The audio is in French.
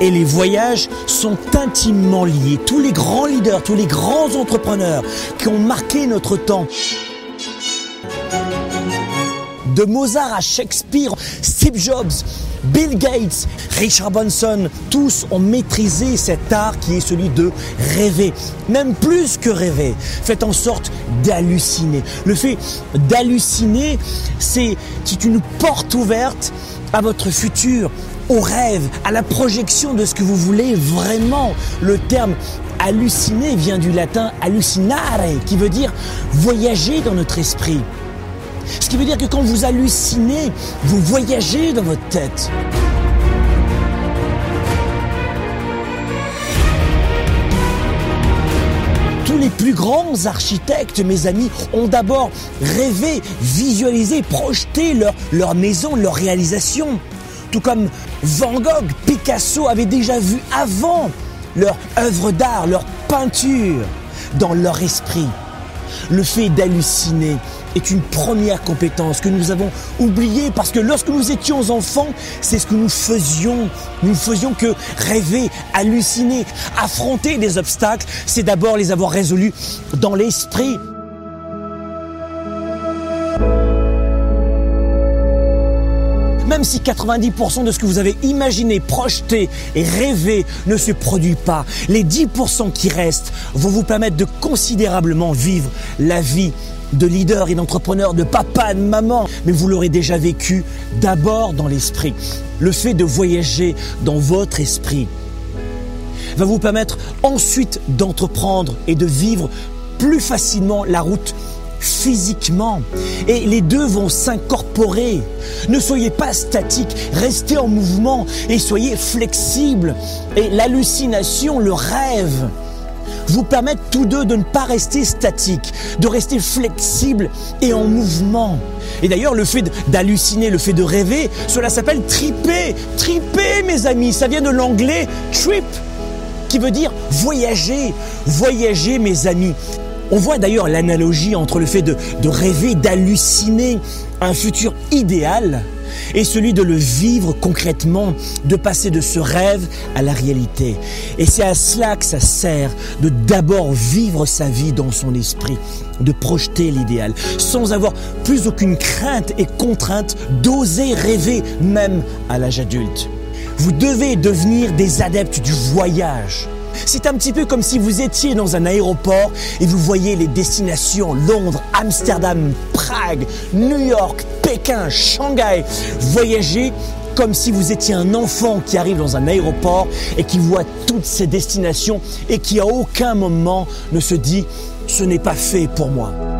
et les voyages sont intimement liés. Tous les grands leaders, tous les grands entrepreneurs qui ont marqué notre temps, de Mozart à Shakespeare, Steve Jobs, Bill Gates, Richard Branson, tous ont maîtrisé cet art qui est celui de rêver. Même plus que rêver. Faites en sorte d'halluciner. Le fait d'halluciner, c'est une porte ouverte à votre futur, au rêve, à la projection de ce que vous voulez vraiment. Le terme halluciner vient du latin hallucinare, qui veut dire voyager dans notre esprit. Ce qui veut dire que quand vous hallucinez, vous voyagez dans votre tête. Tous les plus grands architectes, mes amis, ont d'abord rêvé, visualisé, projeté leur, leur maison, leur réalisation. Tout comme Van Gogh, Picasso avaient déjà vu avant leur œuvre d'art, leur peinture dans leur esprit. Le fait d'halluciner, est une première compétence que nous avons oubliée parce que lorsque nous étions enfants, c'est ce que nous faisions. Nous ne faisions que rêver, halluciner, affronter des obstacles. C'est d'abord les avoir résolus dans l'esprit. Même si 90% de ce que vous avez imaginé, projeté et rêvé ne se produit pas, les 10% qui restent vont vous permettre de considérablement vivre la vie de leader et d'entrepreneur, de papa, de maman, mais vous l'aurez déjà vécu d'abord dans l'esprit. Le fait de voyager dans votre esprit va vous permettre ensuite d'entreprendre et de vivre plus facilement la route physiquement. Et les deux vont s'incorporer. Ne soyez pas statique, restez en mouvement et soyez flexible. Et l'hallucination, le rêve, vous permettent tous deux de ne pas rester statique, de rester flexible et en mouvement. Et d'ailleurs, le fait d'halluciner, le fait de rêver, cela s'appelle triper. Triper, mes amis, ça vient de l'anglais trip, qui veut dire voyager. Voyager, mes amis. On voit d'ailleurs l'analogie entre le fait de, rêver, d'halluciner un futur idéal et celui de le vivre concrètement, de passer de ce rêve à la réalité. Et c'est à cela que ça sert de d'abord vivre sa vie dans son esprit, de projeter l'idéal, sans avoir plus aucune crainte et contrainte d'oser rêver même à l'âge adulte. Vous devez devenir des adeptes du voyage. C'est un petit peu comme si vous étiez dans un aéroport et vous voyez les destinations Londres, Amsterdam, Prague, New York, Pékin, Shanghai. Voyager comme si vous étiez un enfant qui arrive dans un aéroport et qui voit toutes ces destinations et qui à aucun moment ne se dit ce n'est pas fait pour moi.